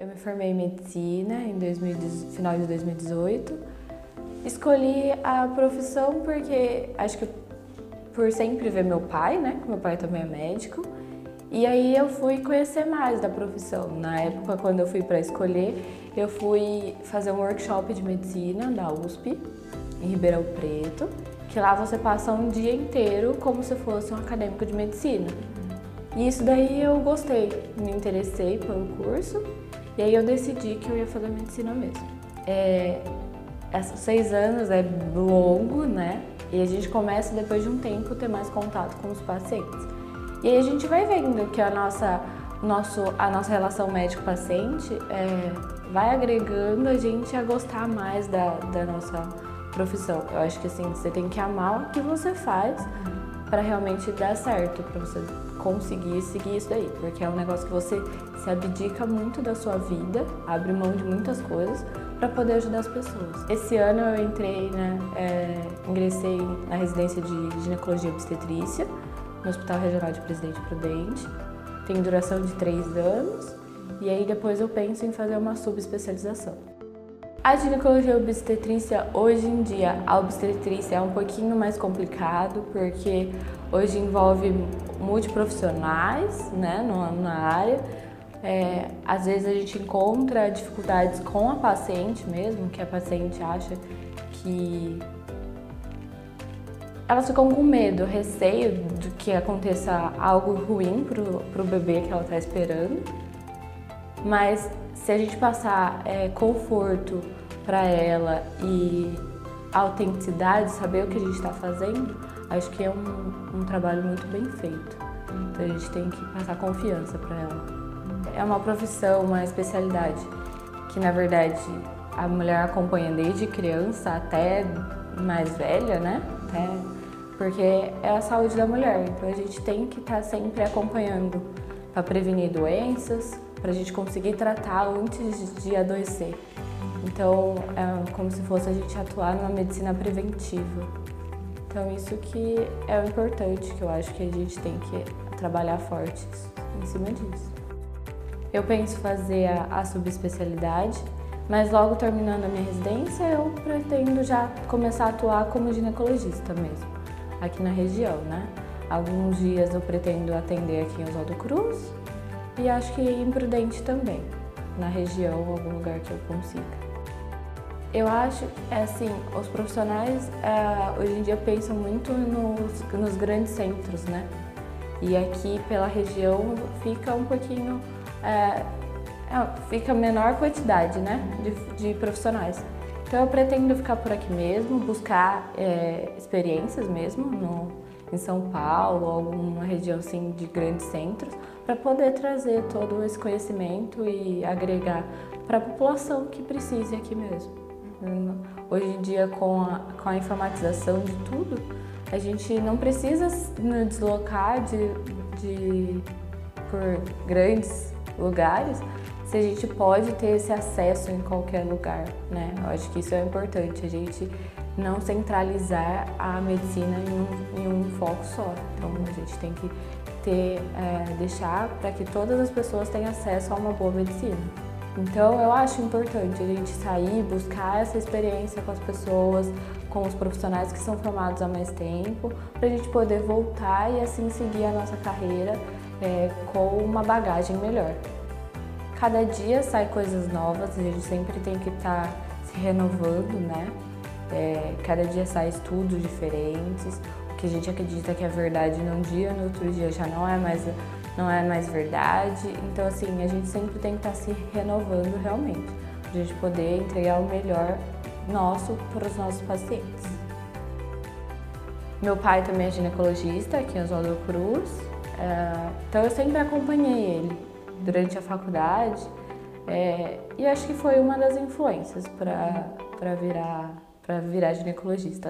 Eu me formei em medicina em 2000, final de 2018. Escolhi a profissão porque acho que por sempre ver meu pai, né? Meu pai também é médico. E aí eu fui conhecer mais da profissão. Na época, quando eu fui para escolher, eu fui fazer um workshop de medicina da USP, em Ribeirão Preto, que lá você passa um dia inteiro como se fosse um acadêmico de medicina. E isso daí eu gostei, me interessei pelo curso e aí eu decidi que eu ia fazer medicina mesmo. É, seis anos é longo, né? E a gente começa depois de um tempo ter mais contato com os pacientes. E aí a gente vai vendo que a nossa, nosso, a nossa relação médico-paciente é, vai agregando a gente a gostar mais da, da nossa profissão. Eu acho que assim, você tem que amar o que você faz para realmente dar certo, para você conseguir seguir isso daí, porque é um negócio que você se abdica muito da sua vida, abre mão de muitas coisas para poder ajudar as pessoas. Esse ano eu entrei, né, é, ingressei na residência de ginecologia e obstetrícia no Hospital Regional de Presidente Prudente. Tem duração de três anos e aí depois eu penso em fazer uma subespecialização. A ginecologia obstetrícia, hoje em dia, a obstetrícia é um pouquinho mais complicado, porque hoje envolve multiprofissionais né, na área. É, às vezes a gente encontra dificuldades com a paciente mesmo, que a paciente acha que elas ficam com medo, receio de que aconteça algo ruim pro, pro bebê que ela está esperando. Mas se a gente passar é, conforto para ela e autenticidade, saber o que a gente está fazendo, acho que é um, um trabalho muito bem feito. Então a gente tem que passar confiança para ela. É uma profissão, uma especialidade que na verdade a mulher acompanha desde criança até mais velha, né? Até porque é a saúde da mulher. Então a gente tem que estar tá sempre acompanhando para prevenir doenças, para a gente conseguir tratar antes de adoecer. Então, é como se fosse a gente atuar numa medicina preventiva. Então, isso que é o importante, que eu acho que a gente tem que trabalhar forte em cima disso. Eu penso fazer a, a subespecialidade, mas logo terminando a minha residência, eu pretendo já começar a atuar como ginecologista mesmo, aqui na região, né? Alguns dias eu pretendo atender aqui em Oswaldo Cruz, e acho que imprudente também, na região, algum lugar que eu consiga. Eu acho, é assim, os profissionais é, hoje em dia pensam muito nos, nos grandes centros, né? E aqui pela região fica um pouquinho, é, é, fica menor quantidade, né, de, de, profissionais. Então eu pretendo ficar por aqui mesmo, buscar experiências mesmo no, em São Paulo, alguma região assim de grandes centros, para poder trazer todo esse conhecimento e agregar para a população que precise aqui mesmo. Hoje em dia, com a, com a informatização de tudo, a gente não precisa nos deslocar de, de, por grandes lugares se a gente pode ter esse acesso em qualquer lugar, né? Eu acho que isso é importante, a gente não centralizar a medicina em um, em um foco só. Então a gente tem que ter, é, deixar para que todas as pessoas tenham acesso a uma boa medicina. Então eu acho importante a gente sair, buscar essa experiência com as pessoas, com os profissionais que são formados há mais tempo, para a gente poder voltar e assim seguir a nossa carreira é, com uma bagagem melhor. Cada dia sai coisas novas, a gente sempre tem que estar tá se renovando, né? É, cada dia sai estudos diferentes, que a gente acredita que é verdade num dia, no outro dia já não é mais, não é mais verdade. Então, assim, a gente sempre tem que estar se renovando realmente, para a gente poder entregar o melhor nosso para os nossos pacientes. Meu pai também é ginecologista aqui em Oswaldo Cruz, é, então eu sempre acompanhei ele durante a faculdade é, e acho que foi uma das influências para virar para virar ginecologista.